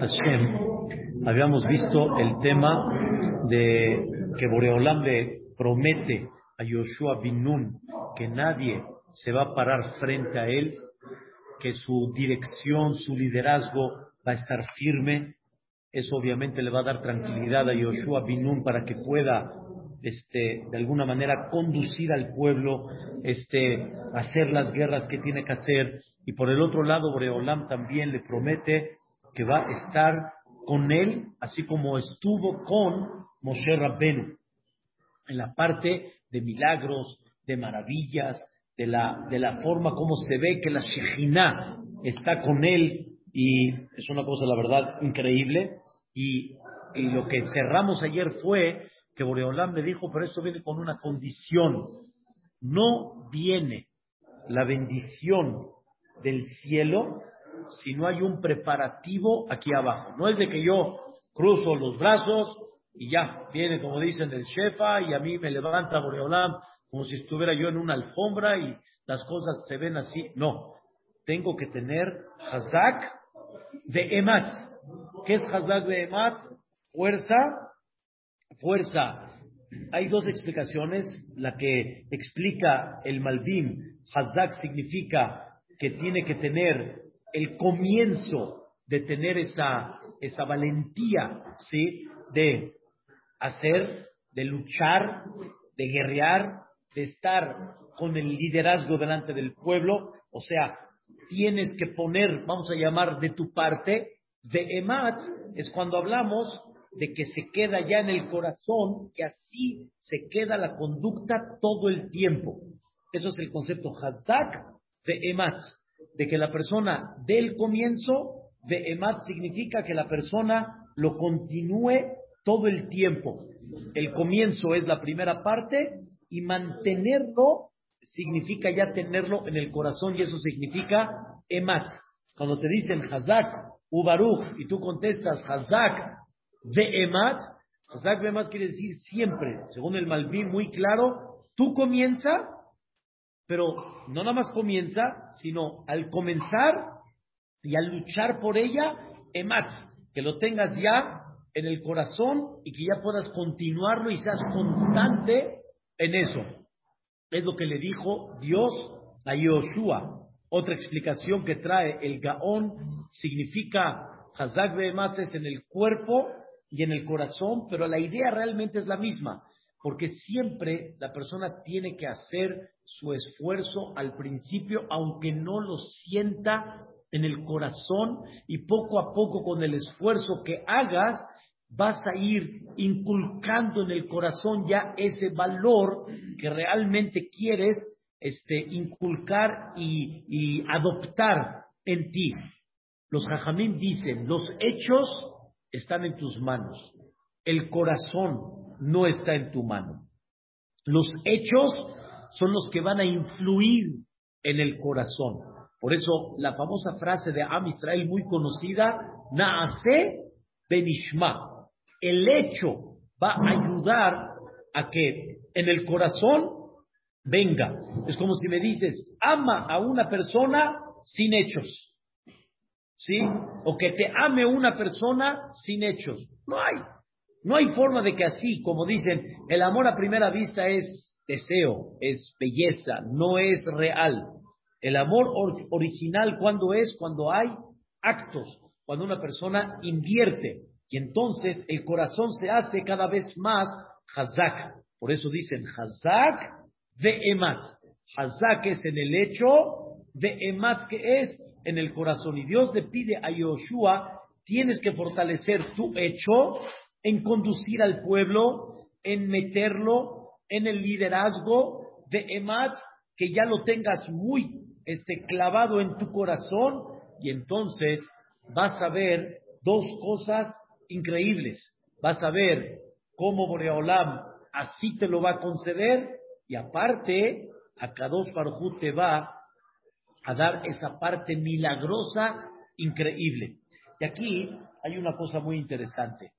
Hashem, habíamos visto el tema de que Boreolam le promete a Yoshua bin Nun que nadie se va a parar frente a él, que su dirección, su liderazgo va a estar firme. Eso obviamente le va a dar tranquilidad a Yoshua bin Nun para que pueda este, de alguna manera conducir al pueblo, este, hacer las guerras que tiene que hacer. Y por el otro lado, Boreolam también le promete que va a estar con él, así como estuvo con Moshe Rabbenu, en la parte de milagros, de maravillas, de la, de la forma como se ve que la Shejinah está con él, y es una cosa, la verdad, increíble. Y, y lo que cerramos ayer fue que Boreolam me dijo, pero esto viene con una condición. No viene la bendición del cielo si no hay un preparativo aquí abajo. No es de que yo cruzo los brazos y ya, viene como dicen el Shefa y a mí me levanta Boreolam como si estuviera yo en una alfombra y las cosas se ven así. No, tengo que tener Hazak de Emat. ¿Qué es Hazak de Emat? Fuerza, fuerza. Hay dos explicaciones. La que explica el Malvim, Hazak significa que tiene que tener el comienzo de tener esa, esa valentía, ¿sí? De hacer, de luchar, de guerrear, de estar con el liderazgo delante del pueblo. O sea, tienes que poner, vamos a llamar de tu parte, de emat, es cuando hablamos de que se queda ya en el corazón, que así se queda la conducta todo el tiempo. Eso es el concepto hazak de emat de que la persona del comienzo, de emat significa que la persona lo continúe todo el tiempo. El comienzo es la primera parte y mantenerlo significa ya tenerlo en el corazón y eso significa emat. Cuando te dicen hazak, ubaruch, y tú contestas hazak de emat, hazak de emat quiere decir siempre, según el Malví muy claro, tú comienza pero no nada más comienza, sino al comenzar y al luchar por ella, emat, que lo tengas ya en el corazón y que ya puedas continuarlo y seas constante en eso. Es lo que le dijo Dios a Yoshua. Otra explicación que trae el Gaón significa Hazak Behemat es en el cuerpo y en el corazón, pero la idea realmente es la misma porque siempre la persona tiene que hacer su esfuerzo al principio, aunque no lo sienta en el corazón, y poco a poco con el esfuerzo que hagas, vas a ir inculcando en el corazón ya ese valor que realmente quieres este, inculcar y, y adoptar en ti. Los jajamín dicen, los hechos están en tus manos, el corazón no está en tu mano. Los hechos son los que van a influir en el corazón. Por eso la famosa frase de Am Israel muy conocida, Naase Benishma. El hecho va a ayudar a que en el corazón venga. Es como si me dices, ama a una persona sin hechos. ¿Sí? O que te ame una persona sin hechos. No hay. No hay forma de que así, como dicen, el amor a primera vista es deseo, es belleza, no es real. El amor original, ¿cuándo es? Cuando hay actos, cuando una persona invierte. Y entonces el corazón se hace cada vez más hazak. Por eso dicen hazak de emat. Hazak es en el hecho, de emat que es en el corazón. Y Dios le pide a Yoshua, tienes que fortalecer tu hecho en conducir al pueblo, en meterlo en el liderazgo de Emat, que ya lo tengas muy este, clavado en tu corazón y entonces vas a ver dos cosas increíbles. Vas a ver cómo Boreolam así te lo va a conceder y aparte a Kadosh Baruj te va a dar esa parte milagrosa increíble. Y aquí hay una cosa muy interesante.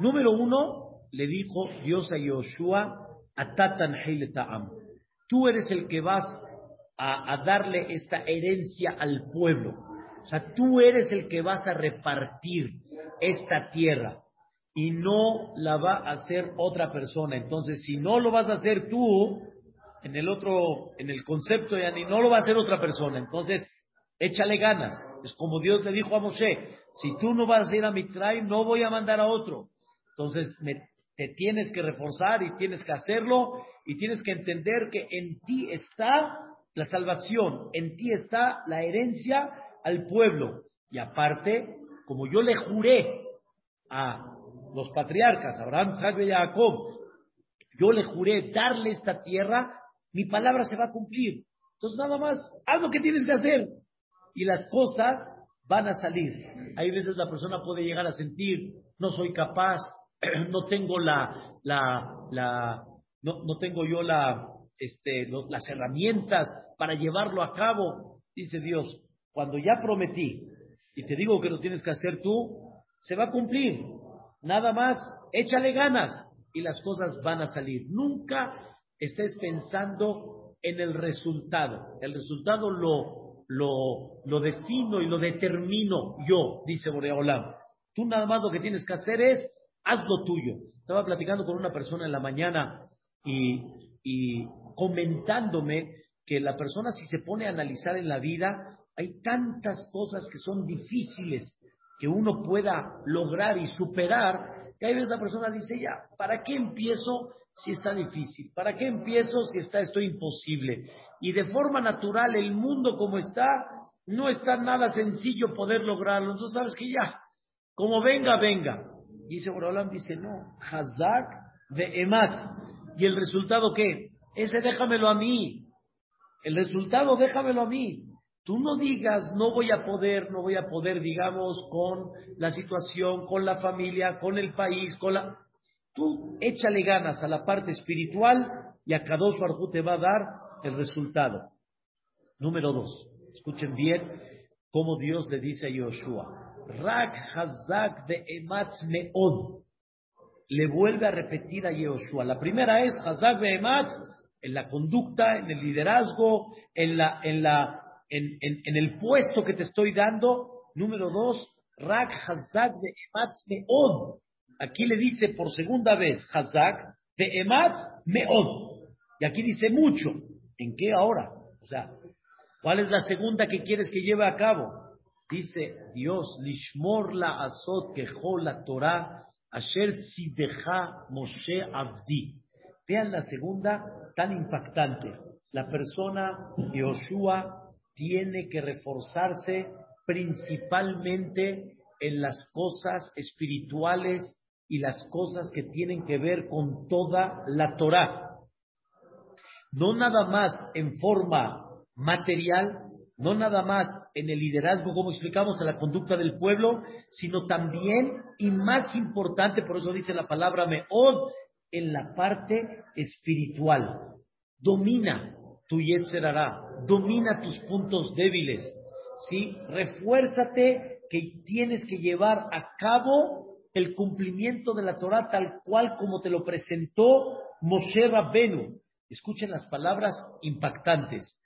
Número uno, le dijo Dios a Yoshua, Atatan Ta'am. Tú eres el que vas a, darle esta herencia al pueblo. O sea, tú eres el que vas a repartir esta tierra y no la va a hacer otra persona. Entonces, si no lo vas a hacer tú, en el otro, en el concepto, ya ni no lo va a hacer otra persona. Entonces, échale ganas. Es como Dios le dijo a Moshe, si tú no vas a ir a Mitzrayim, no voy a mandar a otro. Entonces, te tienes que reforzar y tienes que hacerlo y tienes que entender que en ti está la salvación, en ti está la herencia al pueblo. Y aparte, como yo le juré a los patriarcas, Abraham, Isaac y Jacob, yo le juré darle esta tierra, mi palabra se va a cumplir. Entonces nada más, haz lo que tienes que hacer. Y las cosas van a salir. Hay veces la persona puede llegar a sentir, no soy capaz, no tengo la, la, la no, no tengo yo la, este, las herramientas para llevarlo a cabo. Dice Dios, cuando ya prometí y te digo que lo tienes que hacer tú, se va a cumplir. Nada más, échale ganas y las cosas van a salir. Nunca estés pensando en el resultado. El resultado lo, lo, lo defino y lo determino yo, dice Boreolam. Tú nada más lo que tienes que hacer es, haz lo tuyo. Estaba platicando con una persona en la mañana y, comentándome que la persona si se pone a analizar en la vida, hay tantas cosas que son difíciles que uno pueda lograr y superar, que hay veces la persona dice, ya, ¿para qué empiezo si está difícil? ¿Para qué empiezo si está esto imposible? Y de forma natural, el mundo como está, no está nada sencillo poder lograrlo. Entonces, sabes que ya, como venga, venga. Y dice Borolam, dice, no, Hazak de Emat. ¿Y el resultado qué? Ese déjamelo a mí. El resultado déjamelo a mí. Tú no digas, no voy a poder, no voy a poder, digamos, con la situación, con la familia, con el país, con la... Tú échale ganas a la parte espiritual y a Kadosh Baruj te va a dar el resultado. Número dos, escuchen bien cómo Dios le dice a Yoshua, Rak Hazak de Ematz Meod. Le vuelve a repetir a Yoshua. La primera es Hazak de Ematz, en la conducta, en el liderazgo, en la, en la en, el puesto que te estoy dando. Número dos, Rak Hazak de Ematz Meod. Aquí le dice por segunda vez Hazak de Ematz Meod. Y aquí dice mucho. ¿En qué ahora? O sea, ¿cuál es la segunda que quieres que lleve a cabo? Dice Dios, Lishmor la azot la Torah, Asher tzidecha Moshe Avdi. Vean la segunda tan impactante. La persona, Yoshua, tiene que reforzarse principalmente en las cosas espirituales y las cosas que tienen que ver con toda la Torah. No nada más en forma material, no nada más en el liderazgo, como explicamos, en la conducta del pueblo, sino también, y más importante, por eso dice la palabra meod, en la parte espiritual. Domina tu Yetzerará, domina tus puntos débiles, ¿sí? Refuérzate que tienes que llevar a cabo el cumplimiento de la Torah tal cual como te lo presentó Moshe Rabbenu. Escuchen las palabras impactantes.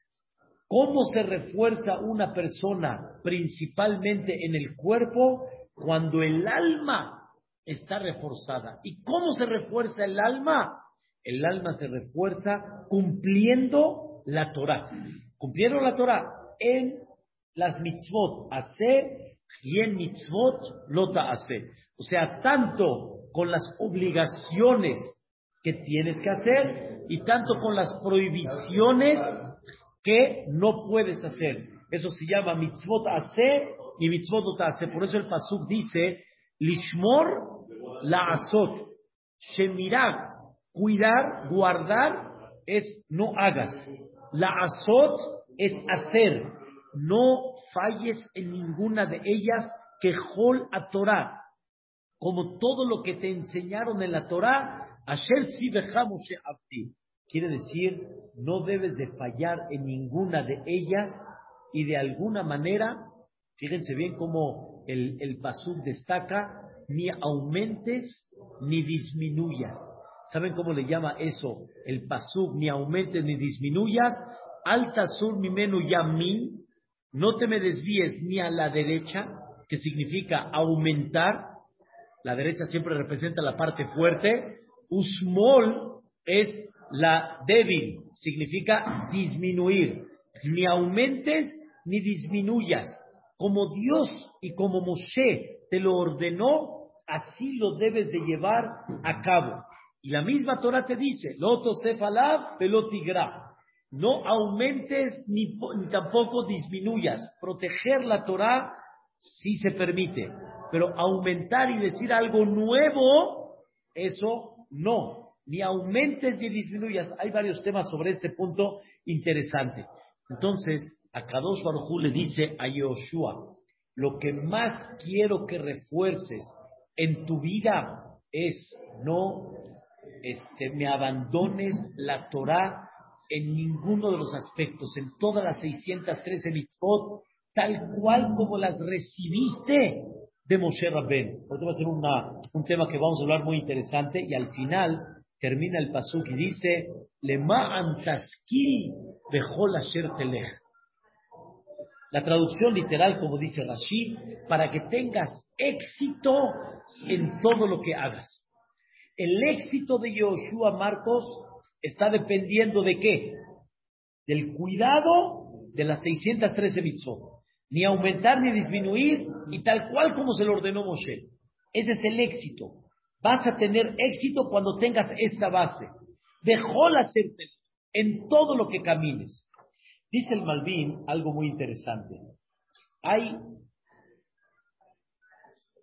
¿Cómo se refuerza una persona principalmente en el cuerpo cuando el alma está reforzada? ¿Y cómo se refuerza el alma? El alma se refuerza cumpliendo la Torah. Cumplieron la Torah en las mitzvot, hace y en mitzvot lota hace. O sea, tanto con las obligaciones que tienes que hacer y tanto con las prohibiciones que no puedes hacer. Eso se llama mitzvot hace y mitzvot lota hace. Por eso el pasuk dice, lishmor la azot, shemirak, cuidar, guardar, es no hagas. La azot es hacer. No falles en ninguna de ellas que hol a Torah. Como todo lo que te enseñaron en la Torah, Asher Abdi. Quiere decir, no debes de fallar en ninguna de ellas y de alguna manera, fíjense bien cómo el, el destaca, ni aumentes ni disminuyas. ¿Saben cómo le llama eso? El pasuk, ni aumentes ni disminuyas. Alta sur mi menú yamin, no te me desvíes ni a la derecha, que significa aumentar, la derecha siempre representa la parte fuerte, usmol es la débil, significa disminuir, ni aumentes ni disminuyas, como Dios y como Moshe te lo ordenó, así lo debes de llevar a cabo. Y la misma Torah te dice, loto sefalab pelotigra. No aumentes ni, ni, tampoco disminuyas. Proteger la Torah sí se permite, pero aumentar y decir algo nuevo, eso no. Ni aumentes ni disminuyas. Hay varios temas sobre este punto interesante. Entonces, a Kadosh Baruj le dice a Yoshua, lo que más quiero que refuerces en tu vida es no este, me abandones la Torah en ninguno de los aspectos, en todas las 613 mitzvot, tal cual como las recibiste de Moshe Rabben. Esto va a ser un tema que vamos a hablar muy interesante y al final termina el pasuk y dice, Lema bechol asher telech. La traducción literal, como dice Rashi, para que tengas éxito en todo lo que hagas. El éxito de Yoshua Marcos está dependiendo de qué? Del cuidado de las 613 mitzvot. Ni aumentar ni disminuir, y tal cual como se lo ordenó Moshe. Ese es el éxito. Vas a tener éxito cuando tengas esta base. Dejó la en todo lo que camines. Dice el Malvin algo muy interesante. Hay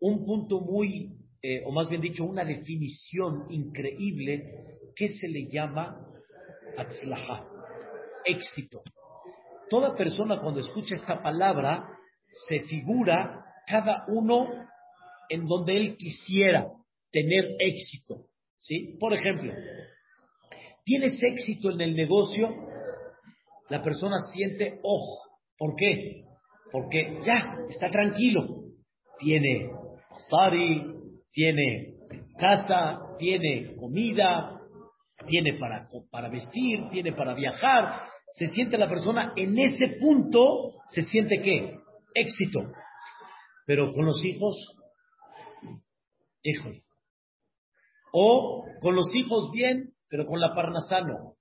un punto muy, eh, o más bien dicho, una definición increíble que se le llama atzlaha, éxito. Toda persona cuando escucha esta palabra se figura cada uno en donde él quisiera tener éxito. ¿sí? Por ejemplo, ¿tienes éxito en el negocio? la persona siente ojo. ¿Por qué? Porque ya está tranquilo. Tiene sari, tiene casa, tiene comida, tiene para, para vestir, tiene para viajar. Se siente la persona en ese punto, se siente qué? Éxito. Pero con los hijos, híjole. O con los hijos bien, pero con la parnasano.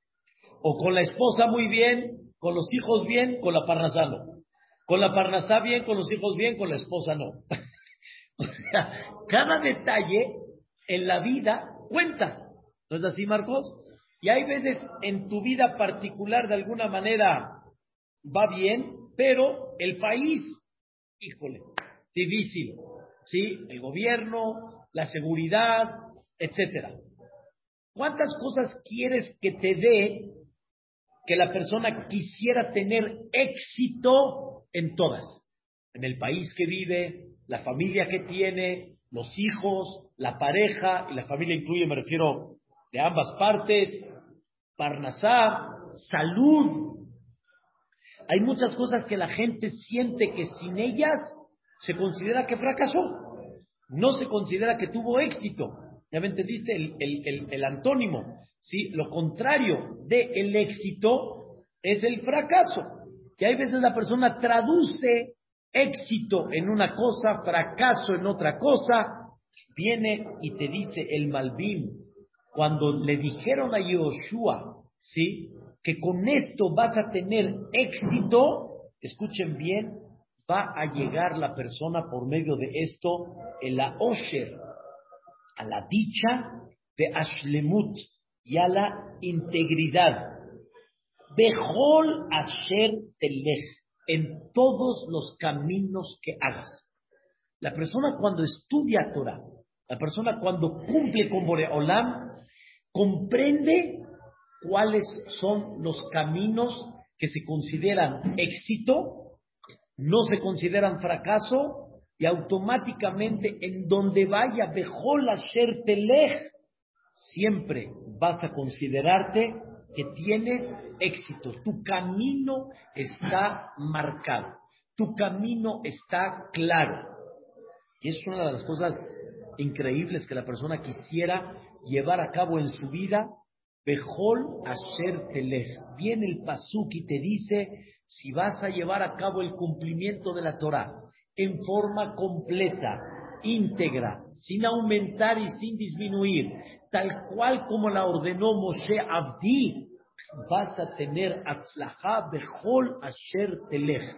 O con la esposa muy bien, con los hijos bien, con la parnasá no. Con la parnasá bien, con los hijos bien, con la esposa no. cada detalle en la vida cuenta. ¿No es así, Marcos? Y hay veces en tu vida particular, de alguna manera, va bien, pero el país, híjole, difícil. ¿Sí? El gobierno, la seguridad, etcétera. ¿Cuántas cosas quieres que te dé que la persona quisiera tener éxito en todas, en el país que vive, la familia que tiene, los hijos, la pareja, y la familia incluye, me refiero, de ambas partes, Parnasá, salud. Hay muchas cosas que la gente siente que sin ellas se considera que fracasó, no se considera que tuvo éxito. Ya me entendiste el, el, el antónimo. ¿sí? Lo contrario del el éxito es el fracaso. Que hay veces la persona traduce éxito en una cosa, fracaso en otra cosa. Viene y te dice el Malvin, cuando le dijeron a Yoshua, ¿sí? Que con esto vas a tener éxito, escuchen bien, va a llegar la persona por medio de esto, en la Osher, a la dicha de Ashlemut, y a la integridad. Bejol Asher Telech, en todos los caminos que hagas. La persona cuando estudia Torah, la persona cuando cumple con Boreolam, comprende cuáles son los caminos que se consideran éxito, no se consideran fracaso, y automáticamente en donde vaya, Bejol Asher Telech, siempre vas a considerarte que tienes éxito. Tu camino está marcado. Tu camino está claro. Y es una de las cosas increíbles que la persona quisiera llevar a cabo en su vida. Bejol Asher Telech. Viene el Pasuk y te dice, si vas a llevar a cabo el cumplimiento de la Torah en forma completa, íntegra, sin aumentar y sin disminuir, tal cual como la ordenó Moshe Abdi, vas a tener atzlajá bechol asher telech.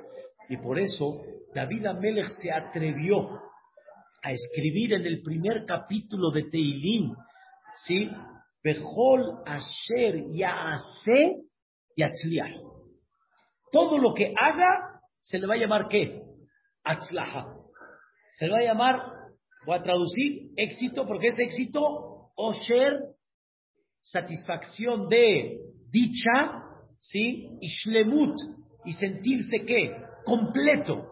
Y por eso David Amelech se atrevió a escribir en el primer capítulo de Teilim, ¿sí? Bechol asher yaase yatzliach. Todo lo que haga se le va a llamar qué? Atzlaha. Se va a llamar, voy a traducir, éxito, porque es éxito, osher, satisfacción de dicha, ¿sí? Y shlemut, y sentirse qué? Completo.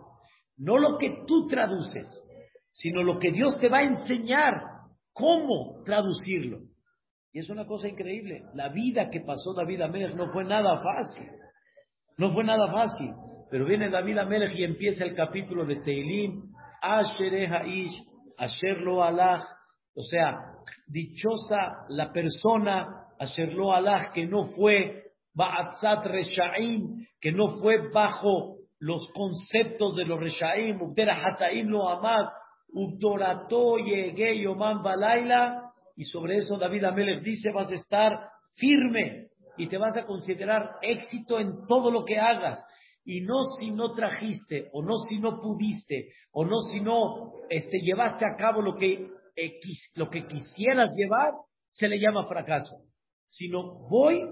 No lo que tú traduces, sino lo que Dios te va a enseñar cómo traducirlo. Y es una cosa increíble. La vida que pasó David Amelech no fue nada fácil. No fue nada fácil. Pero viene David Amelech y empieza el capítulo de Teilim. Asher Haish, Asher lo. O sea, dichosa la persona, Asher lo que no fue Ba'atzat Reshaim, que no fue bajo los conceptos de los Reshaim, Ubdera Hataim lo Amad, Ubdorato Yege Yoman Balaila, y sobre eso David Amelech dice, vas a estar firme y te vas a considerar éxito en todo lo que hagas. Y no si no trajiste, o no si no pudiste, o no si no este, llevaste a cabo lo que, lo que quisieras llevar, se le llama fracaso. Sino voy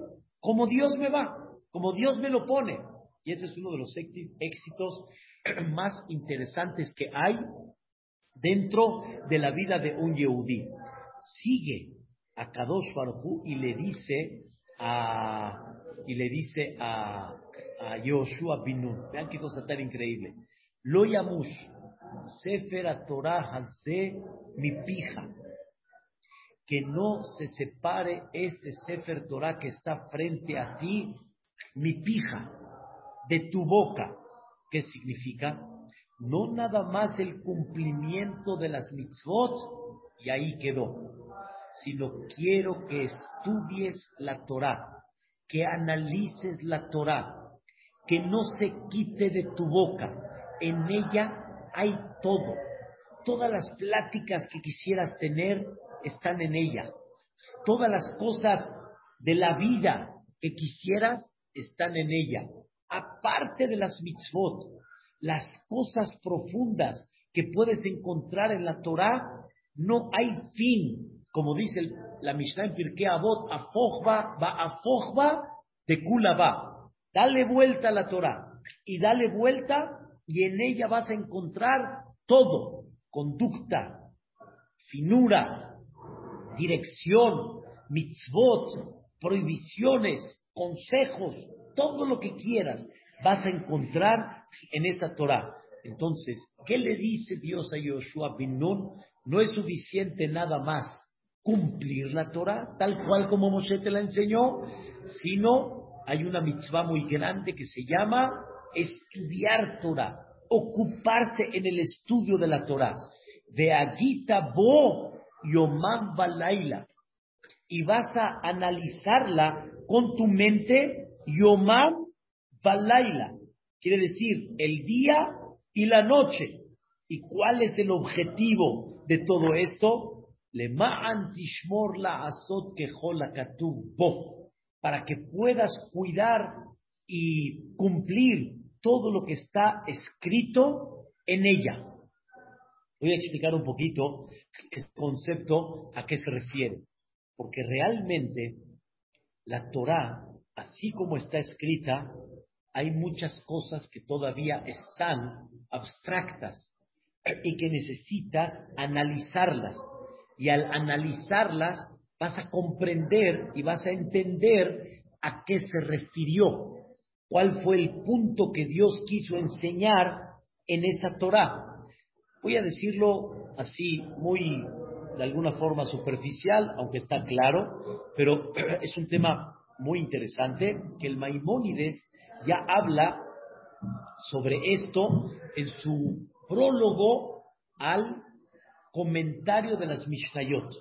como Dios me va, como Dios me lo pone. Y ese es uno de los éxitos más interesantes que hay dentro de la vida de un Yehudí. Sigue a Kadosh Baruj y le dice a y le dice a, a Yoshua bin Nun, vean qué cosa tan increíble. Lo yamush Sefer Torah mi pija. Que no se separe este Sefer Torah que está frente a ti, mi pija, de tu boca. ¿Qué significa? No nada más el cumplimiento de las mitzvot y ahí quedó, sino quiero que estudies la Torah, que analices la Torah, que no se quite de tu boca. En ella hay todo. Todas las pláticas que quisieras tener están en ella. Todas las cosas de la vida que quisieras están en ella. Aparte de las mitzvot, las cosas profundas que puedes encontrar en la Torah, no hay fin. Como dice la Mishnah en Pirkei Avot, afojba, va afojba de kula va. Dale vuelta a la Torah y dale vuelta y en ella vas a encontrar todo. Conducta, finura, dirección, mitzvot, prohibiciones, consejos, todo lo que quieras vas a encontrar en esta Torah. Entonces, ¿qué le dice Dios a Yoshua bin Nun? No es suficiente nada más cumplir la Torah, tal cual como Moshe te la enseñó, sino hay una mitzvah muy grande que se llama estudiar Torah, ocuparse en el estudio de la Torah. De Agita Bo Yomam Balaila. Y vas a analizarla con tu mente Yomam Balaila. Quiere decir el día y la noche. ¿Y cuál es el objetivo de todo esto? La azot bo, para que puedas cuidar y cumplir todo lo que está escrito en ella. Voy a explicar un poquito este concepto a qué se refiere, porque realmente la Torah, así como está escrita, hay muchas cosas que todavía están abstractas y que necesitas analizarlas y al analizarlas vas a comprender y vas a entender a qué se refirió, cuál fue el punto que Dios quiso enseñar en esa Torah. Voy a decirlo así muy de alguna forma superficial, aunque está claro, pero es un tema muy interesante que el Maimónides ya habla sobre esto en su prólogo al comentario de las Mishnayot.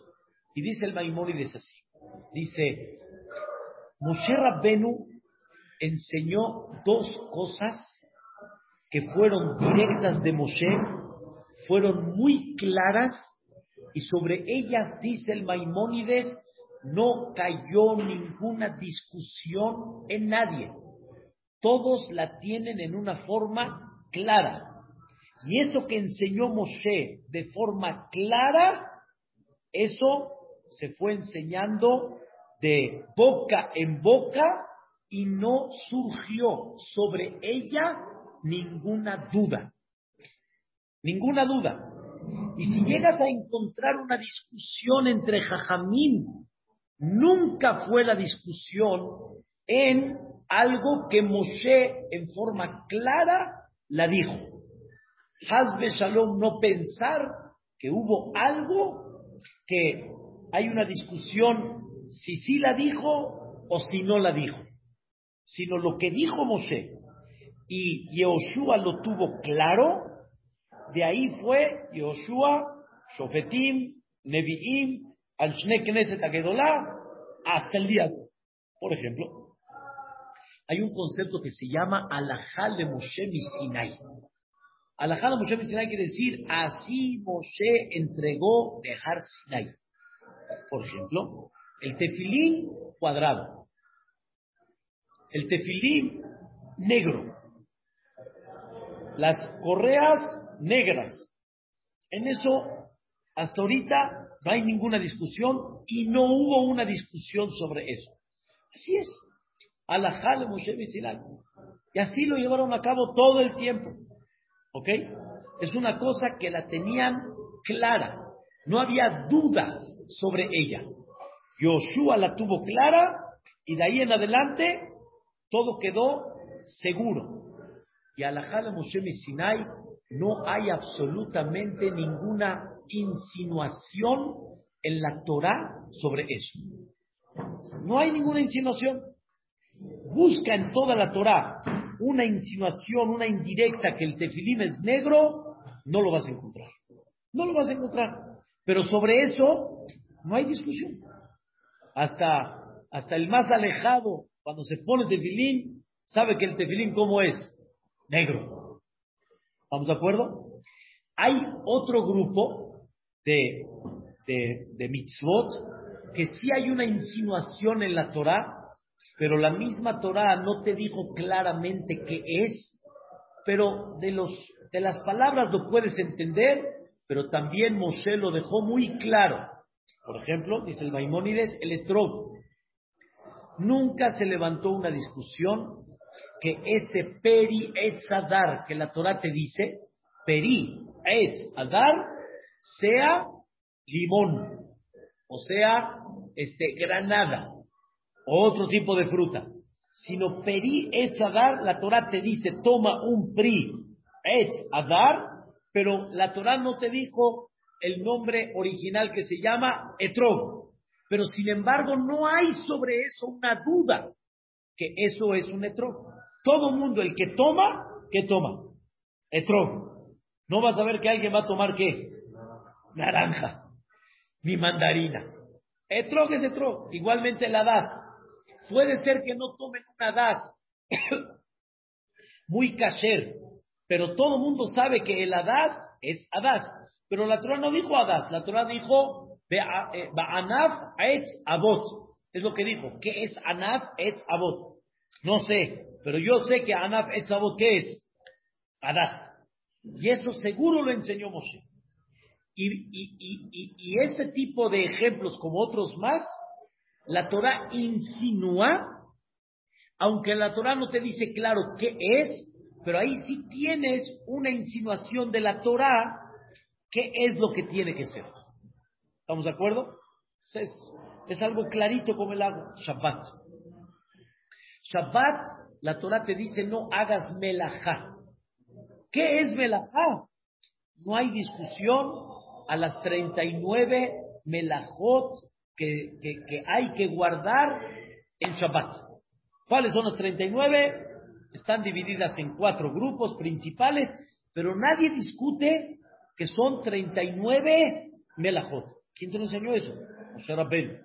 Y dice el Maimónides así. Dice, Moshe Rabbenu enseñó dos cosas que fueron directas de Moshe, fueron muy claras y sobre ellas dice el Maimónides, no cayó ninguna discusión en nadie. Todos la tienen en una forma clara. Y eso que enseñó Moshe de forma clara, eso se fue enseñando de boca en boca y no surgió sobre ella ninguna duda. Ninguna duda. Y si llegas a encontrar una discusión entre Jajamín, nunca fue la discusión en algo que Moshe en forma clara la dijo. Hazbe Shalom no pensar que hubo algo que hay una discusión si sí la dijo o si no la dijo, sino lo que dijo Moshe y Yehoshua lo tuvo claro, de ahí fue Yehoshua, Shofetim, Nevi'im, al Shne Knesset hasta el día de hoy. Por ejemplo, hay un concepto que se llama Alajal de Moshe Sinai. Alajal de Moshe Sinai quiere decir, así Moshe entregó dejar Sinai. Por ejemplo, el tefilín cuadrado, el tefilín negro, las correas negras. En eso, hasta ahorita, no hay ninguna discusión y no hubo una discusión sobre eso. Así es. Alajal Moshe Sinai. Y así lo llevaron a cabo todo el tiempo. ¿Ok? Es una cosa que la tenían clara. No había duda sobre ella. Yoshua la tuvo clara y de ahí en adelante todo quedó seguro. Y Alajal Moshe Sinai no hay absolutamente ninguna insinuación en la Torah sobre eso. No hay ninguna insinuación. Busca en toda la Torah una insinuación, una indirecta que el tefilim es negro, no lo vas a encontrar. No lo vas a encontrar. Pero sobre eso no hay discusión. Hasta, hasta el más alejado, cuando se pone tefilín, sabe que el tefilín cómo es. Negro. ¿Estamos de acuerdo? Hay otro grupo de, de, de mitzvot que sí hay una insinuación en la Torah, pero la misma Torah no te dijo claramente qué es, pero de, los, de las palabras lo puedes entender, pero también Moshe lo dejó muy claro. Por ejemplo, dice el Maimónides, el etrog. Nunca se levantó una discusión que ese peri etzadar que la Torah te dice, peri etzadar, sea limón, o sea, este, granada, otro tipo de fruta. Sino peri etzadar, la Torah te dice, toma un pri etzadar, pero la Torah no te dijo el nombre original que se llama etrog. Pero sin embargo, no hay sobre eso una duda que eso es un etrog. Todo mundo, el que toma, ¿qué toma? Etrog. No vas a ver que alguien va a tomar qué? Naranja, ni mandarina. Etrog es etrog. Igualmente la das. Puede ser que no tomen una das muy kasher, pero todo mundo sabe que el adas es adas. Pero la Torah no dijo adas, la Torah dijo Ba'anaf etz abot. Es lo que dijo. ¿Qué es anaf etz abot? No sé, pero yo sé que Anaf Etzavot, ¿qué es? Adás. Y eso seguro lo enseñó Moshe. Y, ese tipo de ejemplos, como otros más, la Torah insinúa, aunque la Torah no te dice claro qué es, pero ahí sí tienes una insinuación de la Torah, qué es lo que tiene que ser. ¿Estamos de acuerdo? Es, algo clarito como el agua. Shabbat. Shabbat, la Torah te dice no hagas melajá. ¿Qué es melajá? No hay discusión a las 39 melajot que, que, hay que guardar en Shabbat. ¿Cuáles son las 39? Están divididas en cuatro grupos principales, pero nadie discute que son 39 melajot. ¿Quién te lo enseñó eso? Moshe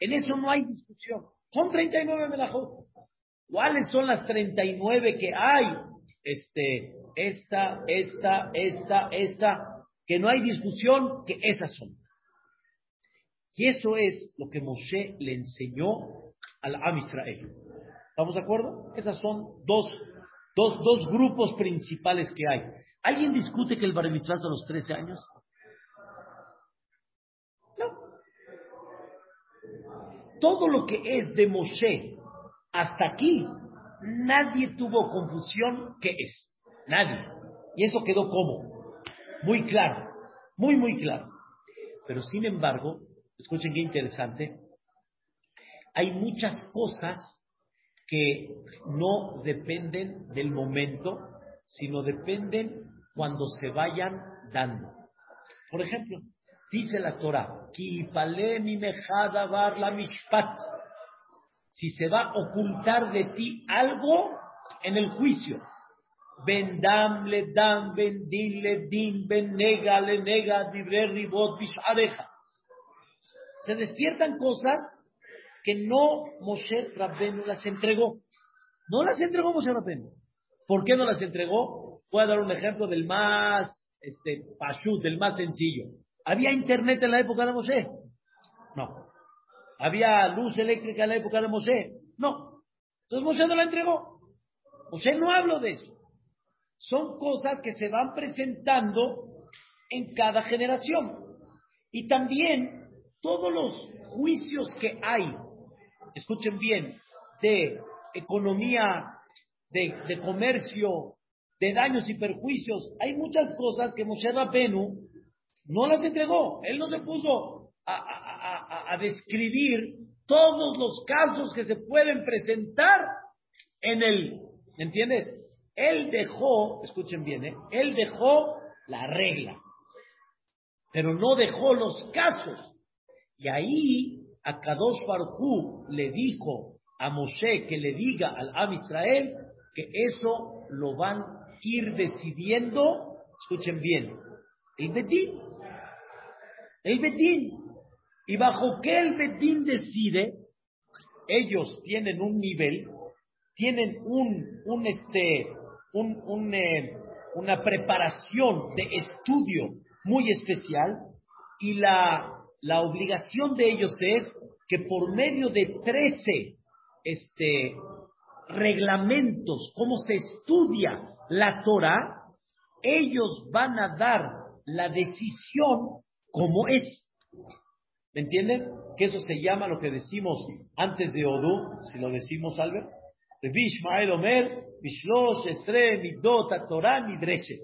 En eso no hay discusión. Son 39 melajot. ¿Cuáles son las 39 que hay? Este, esta, esta, esta, esta, que no hay discusión, que esas son. Y eso es lo que Moshe le enseñó al Am Israel. ¿Estamos de acuerdo? Esas son dos, dos, dos grupos principales que hay. ¿Alguien discute que el bar mitzvah es a los 13 años? No. Todo lo que es de Moshe hasta aquí, nadie tuvo confusión qué es. Nadie. Y eso quedó como muy claro, muy, muy claro. Pero sin embargo, escuchen qué interesante, hay muchas cosas que no dependen del momento, sino dependen cuando se vayan dando. Por ejemplo, dice la Torah, mi la mishpat. Si se va a ocultar de ti algo en el juicio, ben dam le dam, ben din le din, ben nega le nega, dibre ribot bishareja. Se despiertan cosas que no Moshe Rabbenu las entregó. No las entregó Moshe Rabbenu. ¿Por qué no las entregó? Voy a dar un ejemplo del más este, pashut, del más sencillo. ¿Había internet en la época de Moshe? No. ¿Había luz eléctrica en la época de Moshe? No. Entonces Moshe no la entregó. Moshe no habló de eso. Son cosas que se van presentando en cada generación. Y también todos los juicios que hay escuchen bien, de economía, de, comercio, de daños y perjuicios. Hay muchas cosas que Moshe Rabenu no las entregó. Él no se puso a, describir todos los casos que se pueden presentar en el, ¿entiendes? Él dejó, escuchen bien, ¿eh? él dejó la regla, pero no dejó los casos. Y ahí a Kadosh Barhu le dijo a Moshe que le diga al Am Israel que eso lo van a ir decidiendo, escuchen bien, el Bedín. El Bedín. Y bajo qué el Bedín decide, ellos tienen un nivel, tienen un, un este, un, un, eh, una preparación de estudio muy especial y la la obligación de ellos es que por medio de 13 este, reglamentos, cómo se estudia la Torah, ellos van a dar la decisión como es. ¿Me entienden? Que eso se llama lo que decimos antes de Odú, si lo decimos, Albert. De Omer, Bishlosh, Estre, Midot, Torah, Midreshet.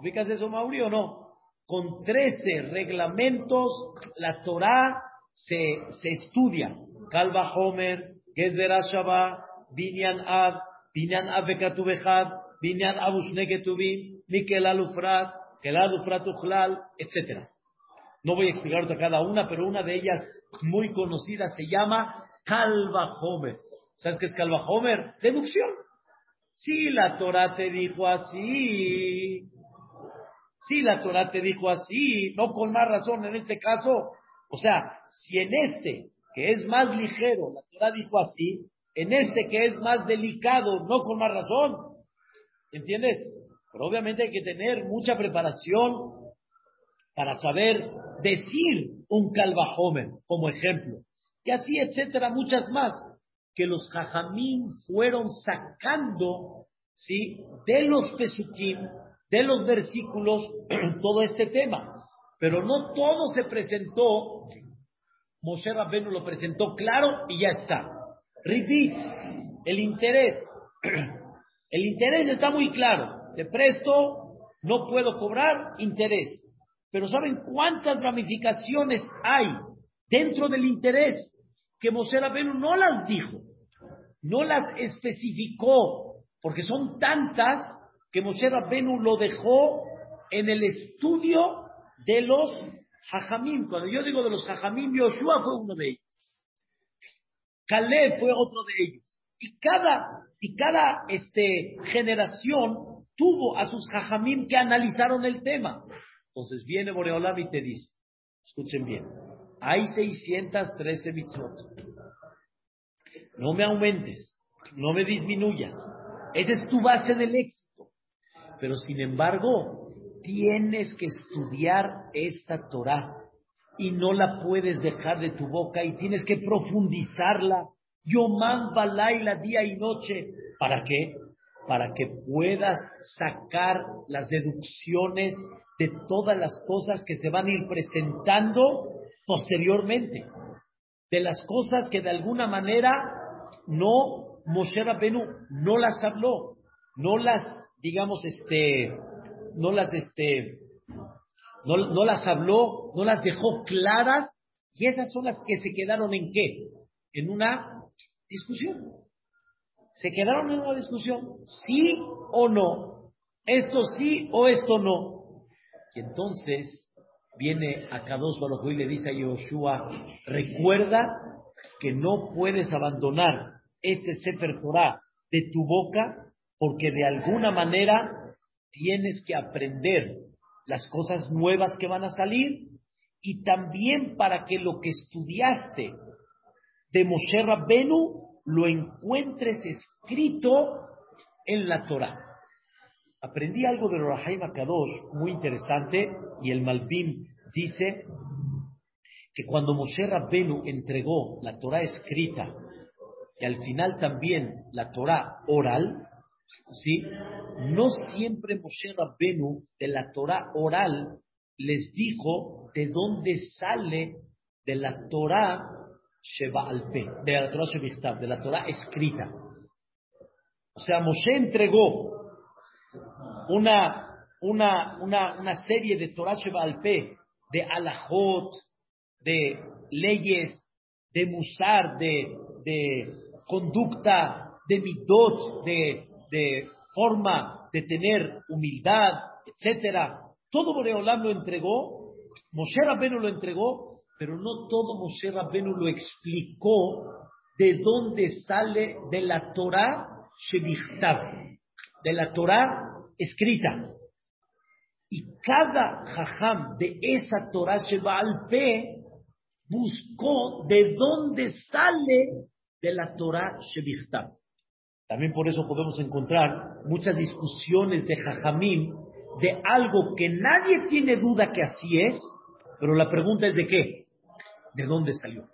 ¿Ubicas eso, Mauri, o no? Con 13 reglamentos, la Torah se, se estudia. Kalva Homer, Gezer Ashaba, Binyan Ab, Binyan Ab Bekatubechad, Binyan Abushnegetubim, Mikel Alufrat, Kel Alufrat Uchlal, etc. No voy a explicar cada una, pero una de ellas muy conocida se llama Kalva Homer. ¿Sabes qué es Kalva Homer? Deducción. Si la Torah te dijo así, si la Torah te dijo así, no con más razón en este caso. O sea, si en este, que es más ligero, la Torah dijo así, en este que es más delicado, no con más razón. ¿Entiendes? Pero obviamente hay que tener mucha preparación para saber decir un calvajomen como ejemplo. Y así, etcétera, muchas más, que los jajamín fueron sacando, ¿sí? De los pesukim, de los versículos todo este tema. Pero no todo se presentó, Moshe Rabbenu lo presentó claro y ya está. Repeat, el interés. El interés está muy claro. Te presto, no puedo cobrar interés. Pero ¿saben cuántas ramificaciones hay dentro del interés que Moshe Rabbenu no las dijo? No las especificó, porque son tantas que Moshe Rabbenu lo dejó en el estudio de los Jajamim. Cuando yo digo de los Jajamim, Yoshua fue uno de ellos. Caleb fue otro de ellos. Y cada, y cada este, generación tuvo a sus Jajamim que analizaron el tema. Entonces viene Boreolam y te dice, escuchen bien, hay 613 mitzvot. No me aumentes. no me disminuyas. Esa es tu base del éxito. Pero sin embargo, tienes que estudiar esta Torah y no la puedes dejar de tu boca y tienes que profundizarla. Yomán Balaila día y noche. ¿Para qué? Para que puedas sacar las deducciones de todas las cosas que se van a ir presentando posteriormente. De las cosas que de alguna manera no Moshe Rabenu no las habló, no las, digamos, este, no las, este, no, no las habló, no las dejó claras, y esas son las que se quedaron en qué? En una discusión. Se quedaron en una discusión, sí o no, esto sí o esto no. Y entonces viene a Kadosh Baruj y le dice a Yoshua, recuerda que no puedes abandonar este Sefer Torah de tu boca porque de alguna manera tienes que aprender las cosas nuevas que van a salir y también para que lo que estudiaste de Moshe Rabbenu lo encuentres escrito en la Torah. Aprendí algo de Rahaim Akadosh muy interesante y el Malbim dice que cuando Moshe Rabbenu entregó la Torah escrita y al final también la Torah oral, ¿sí? No siempre Moshe Rabbenu de la Torah oral les dijo de dónde sale de la Torah Sheba Alpe, de la Torah Shebichtav, de la Torah escrita. O sea, Moshe entregó una, una, una, una serie de Torah Sheba Alpe, de alajot, de leyes, de musar, de, de conducta, de midot, de de forma de tener humildad, etcétera. Todo Boreolam lo entregó, Moshe Rabbenu lo entregó, pero no todo Moshe Rabbenu lo explicó de dónde sale de la Torah Shebichtav, de la Torah escrita. Y cada jajam de esa Torah Shebalpe buscó de dónde sale de la Torah Shebichtav. También por eso podemos encontrar muchas discusiones de Jajamim de algo que nadie tiene duda que así es, pero la pregunta es de qué, de dónde salió,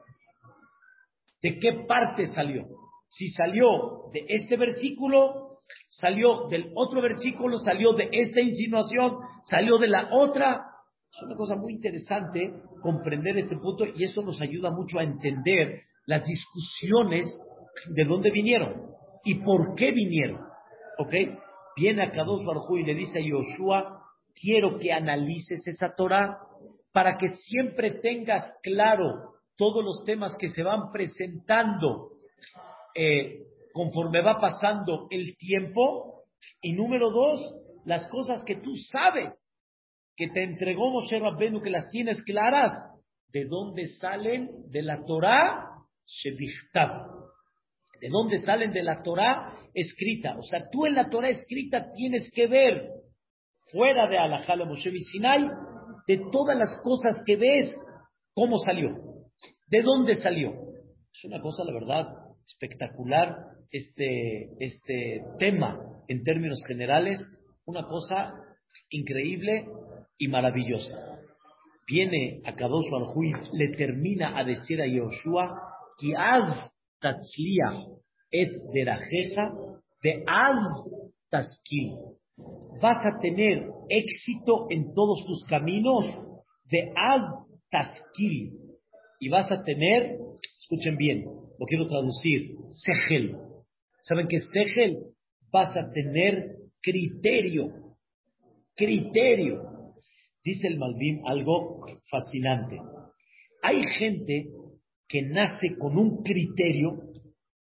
de qué parte salió. Si salió de este versículo, salió del otro versículo, salió de esta insinuación, salió de la otra. Es una cosa muy interesante comprender este punto y eso nos ayuda mucho a entender las discusiones de dónde vinieron y por qué vinieron. ¿Ok? Viene a Kadosh y le dice a Yoshua, quiero que analices esa Torah para que siempre tengas claro todos los temas que se van presentando eh, conforme va pasando el tiempo. Y número dos, las cosas que tú sabes que te entregó Moshe Rabbenu, que las tienes claras, ¿de dónde salen? De la Torah Shebichtab de dónde salen de la Torah escrita. O sea, tú en la Torah escrita tienes que ver, fuera de Alajala Moshe Sinai, de todas las cosas que ves, cómo salió, de dónde salió. Es una cosa, la verdad, espectacular este, este tema en términos generales, una cosa increíble y maravillosa. Viene a Kadosh Barjuit, le termina a decir a Yoshua, que haz tatzliach et derajeja de az taskil. Vas a tener éxito en todos tus caminos de az taskil. Y vas a tener, escuchen bien, lo quiero traducir, segel. ¿Saben qué es segel? Vas a tener criterio. Criterio. Dice el Malvin algo fascinante. Hay gente que nace con un criterio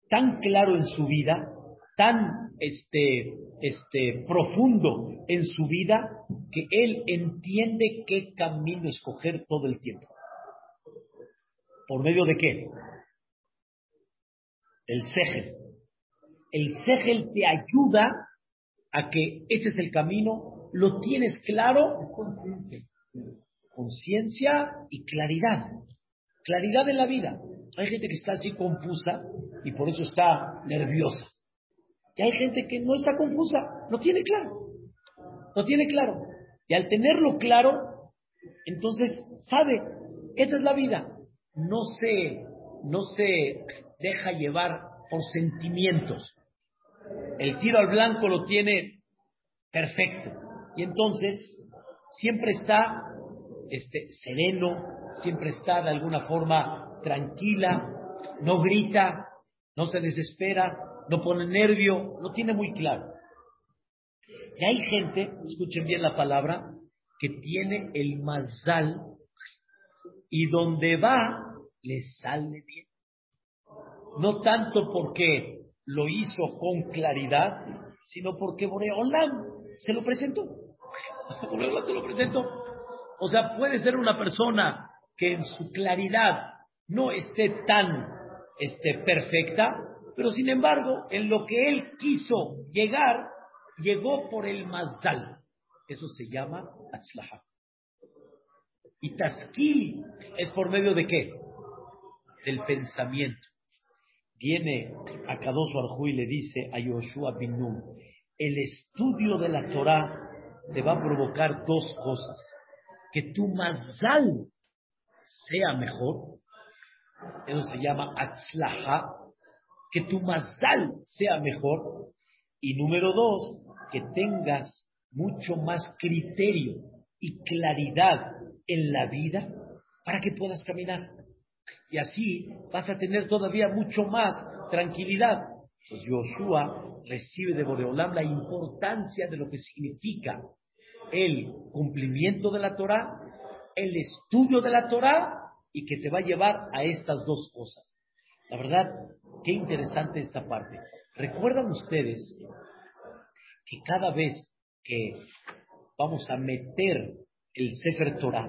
tan claro en su vida, tan este, este, profundo en su vida, que él entiende qué camino escoger todo el tiempo. ¿Por medio de qué? El segel. El segel te ayuda a que ese es el camino, lo tienes claro, conciencia y claridad. Claridad en la vida. Hay gente que está así confusa y por eso está nerviosa. Y hay gente que no está confusa, no tiene claro. No tiene claro. Y al tenerlo claro, entonces sabe, esta es la vida. No se, no se deja llevar por sentimientos. El tiro al blanco lo tiene perfecto. Y entonces siempre está este, sereno, siempre está de alguna forma tranquila, no grita, no se desespera, no pone nervio, lo tiene muy claro. Y hay gente, escuchen bien la palabra, que tiene el mazal y donde va le sale bien. No tanto porque lo hizo con claridad, sino porque Boreolam se lo presentó. Boreolam se lo presentó. O sea, puede ser una persona que en su claridad no esté tan este, perfecta, pero sin embargo, en lo que él quiso llegar, llegó por el mazal. Eso se llama atzlaha. Y tasquil es por medio de qué? Del pensamiento. Viene a Kadosh Barjú y le dice a Yoshua bin el estudio de la Torah te va a provocar dos cosas. Que tu mazal sea mejor, eso se llama atzlaha, que tu mazal sea mejor. Y número dos, que tengas mucho más criterio y claridad en la vida para que puedas caminar. Y así vas a tener todavía mucho más tranquilidad. Entonces Joshua recibe de Boreolam la importancia de lo que significa el cumplimiento de la Torah, el estudio de la Torah y que te va a llevar a estas dos cosas. La verdad, qué interesante esta parte. ¿Recuerdan ustedes que cada vez que vamos a meter el Sefer Torah,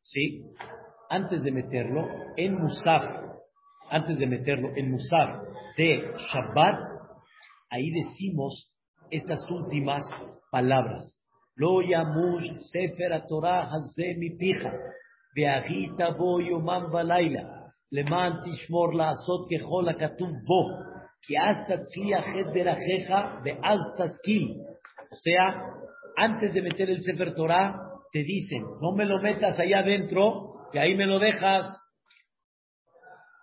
¿sí? Antes de meterlo en Musaf, antes de meterlo en Musaf de Shabbat, ahí decimos estas últimas palabras. Lo yamush Sefer Torah hazemi pija, ve'agita bo yomam balayla, למען תשמור לעשות ככל הכתוב בו, כי אז תצליח את דרכיך ואז תשכיל. O sea, antes de meter el Sefer Torah, te dicen, no me lo metas allá adentro, que ahí me lo dejas,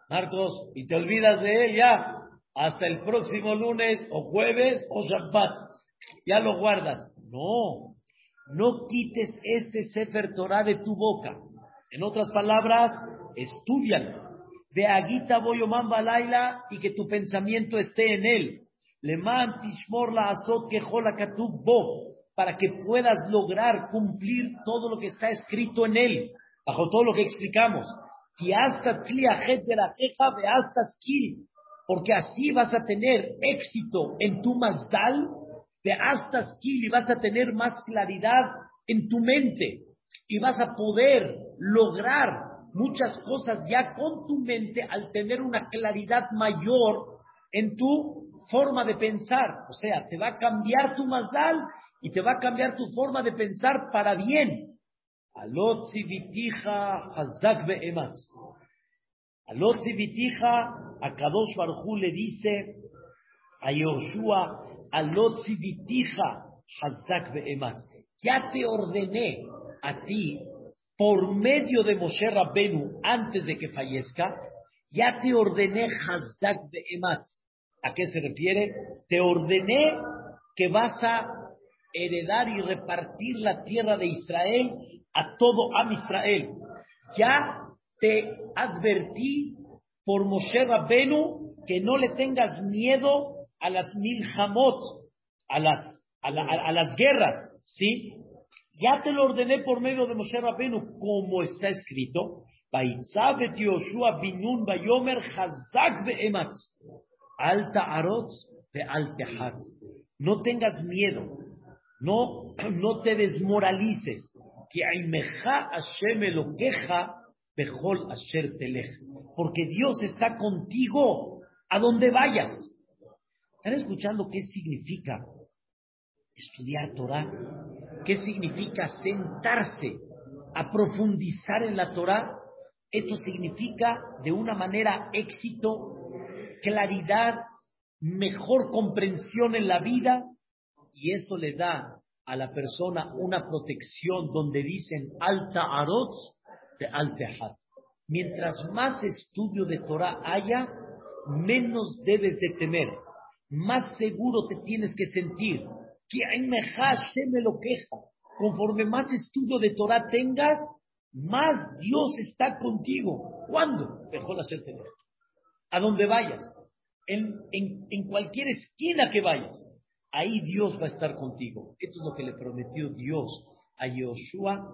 Marcos, y te olvidas de él ya, hasta el próximo lunes o jueves o Shabbat. Ya lo guardas. No, no quites este Sefer Torah de tu boca. En otras palabras, estudialo. De Agita Boyoman Balaila y que tu pensamiento esté en él. Leman Tishmor la Azot Bo, para que puedas lograr cumplir todo lo que está escrito en él, bajo todo lo que explicamos. Porque así vas a tener éxito en tu mazal, de hasta y vas a tener más claridad en tu mente y vas a poder lograr muchas cosas ya con tu mente al tener una claridad mayor en tu forma de pensar. O sea, te va a cambiar tu mazal y te va a cambiar tu forma de pensar para bien. Alotzi vitija hazak be'ematz. Alotzi vitija, a Kadosh Barjú le dice a Yoshua, Alotzi vitija hazak be'ematz. Ya te ordené a ti, por medio de Moshe Rabbenu, antes de que fallezca, ya te ordené hazak be'ematz ¿A qué se refiere? Te ordené que vas a heredar y repartir la tierra de Israel a todo Am Israel. Ya te advertí por Moshe Rabbenu que no le tengas miedo a las milhamot, a las, a, las guerras, ¿sí? Ya te lo ordené por medio de Moshe Rabbenu, como está escrito. No tengas miedo, no, no te desmoralices. Porque Dios está contigo a donde vayas. ¿Están escuchando qué significa estudiar Torah? ¿Qué significa sentarse a profundizar en la Torah? Esto significa de una manera éxito claridad, mejor comprensión en la vida y eso le da a la persona una protección donde dicen alta arotz de hat. Mientras más estudio de Torah haya, menos debes de temer, más seguro te tienes que sentir. Que me lo queja. Conforme más estudio de Torah tengas, más Dios está contigo. ¿Cuándo? Mejor hacerte A donde vayas, en, en cualquier esquina que vayas, ahí Dios va a estar contigo. Esto es lo que le prometió Dios a Yoshua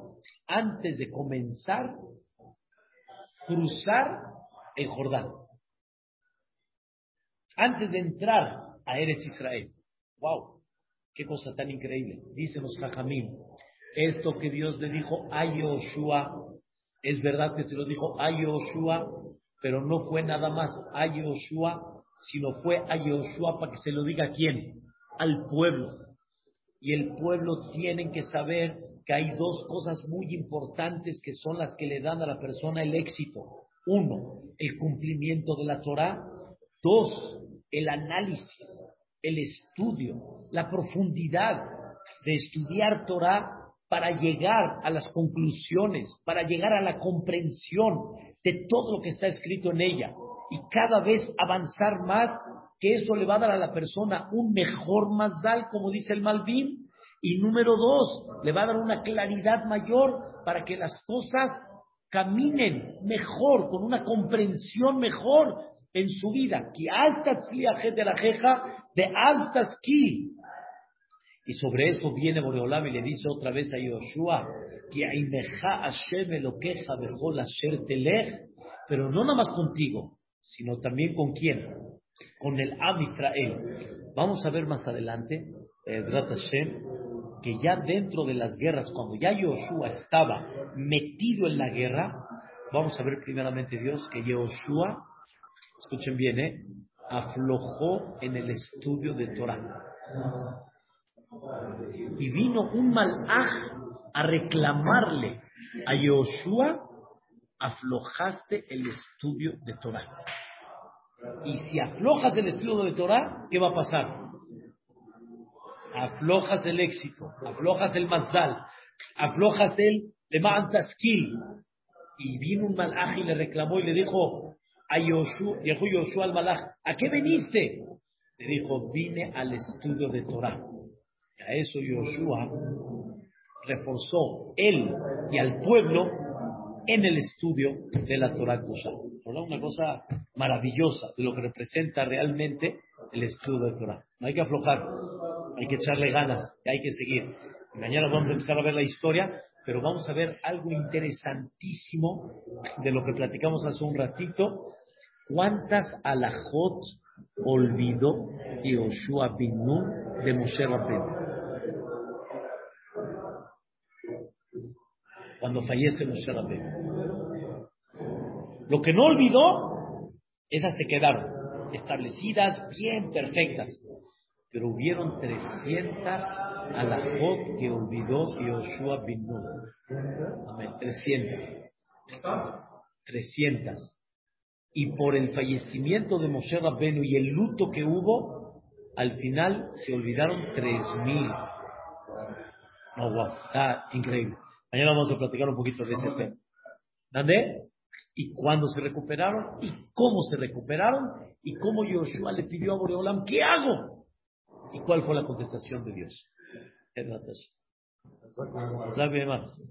antes de comenzar cruzar el Jordán. Antes de entrar a Eretz Israel. ¡Wow! ¡Qué cosa tan increíble! Dicen los Jajamín. Esto que Dios le dijo a Yoshua, es verdad que se lo dijo a Yoshua, pero no fue nada más a Yoshua, sino fue a Yoshua para que se lo diga a quién? Al pueblo. Y el pueblo tiene que saber que hay dos cosas muy importantes que son las que le dan a la persona el éxito. Uno, el cumplimiento de la Torah. Dos, el análisis, el estudio, la profundidad de estudiar Torah para llegar a las conclusiones, para llegar a la comprensión de todo lo que está escrito en ella y cada vez avanzar más, que eso le va a dar a la persona un mejor mazdal, como dice el Malvin, y número dos, le va a dar una claridad mayor para que las cosas caminen mejor, con una comprensión mejor en su vida. De ki. Y sobre eso viene Boreolam y le dice otra vez a Yoshua, pero no nada más contigo, sino también con quién, con el Am Israel. Vamos a ver más adelante, Hashem, que ya dentro de las guerras, cuando ya Yoshua estaba metido en la guerra, vamos a ver primeramente Dios que Yoshua, escuchen bien, ¿eh? aflojó en el estudio de Torah. Y vino un malaj a reclamarle a Yoshua, aflojaste el estudio de Torah. Y si aflojas el estudio de Torah, ¿qué va a pasar? aflojas el éxito, aflojas el mazdal, aflojas el lemantaskil. Y vino un malaj y le reclamó y le dijo a Yoshua, dijo Yoshua al malaj, ¿a qué viniste? Le dijo, vine al estudio de Torah. Y a eso Yoshua reforzó él y al pueblo en el estudio de la Torah Kosha. Una cosa maravillosa de lo que representa realmente el estudio de Torah. No hay que aflojar hay que echarle ganas, hay que seguir. Mañana vamos a empezar a ver la historia, pero vamos a ver algo interesantísimo de lo que platicamos hace un ratito. ¿Cuántas alajot olvidó Yoshua Nun de Moshe Rabbeinu? Cuando fallece Moshe Rabbeinu. Lo que no olvidó, esas se quedaron establecidas, bien perfectas pero hubieron 300 alajot que olvidó Yoshua Nun. Amén, 300. 300. Y por el fallecimiento de Moshe Rabbenu y el luto que hubo, al final se olvidaron 3000. No, wow, está increíble. Mañana vamos a platicar un poquito de ese tema. ¿Dónde? Y cuándo se recuperaron, y cómo se recuperaron, y cómo Yoshua le pidió a Boreolam, ¿qué hago? ¿Y cuál fue la contestación de Dios? ¿Sabe más?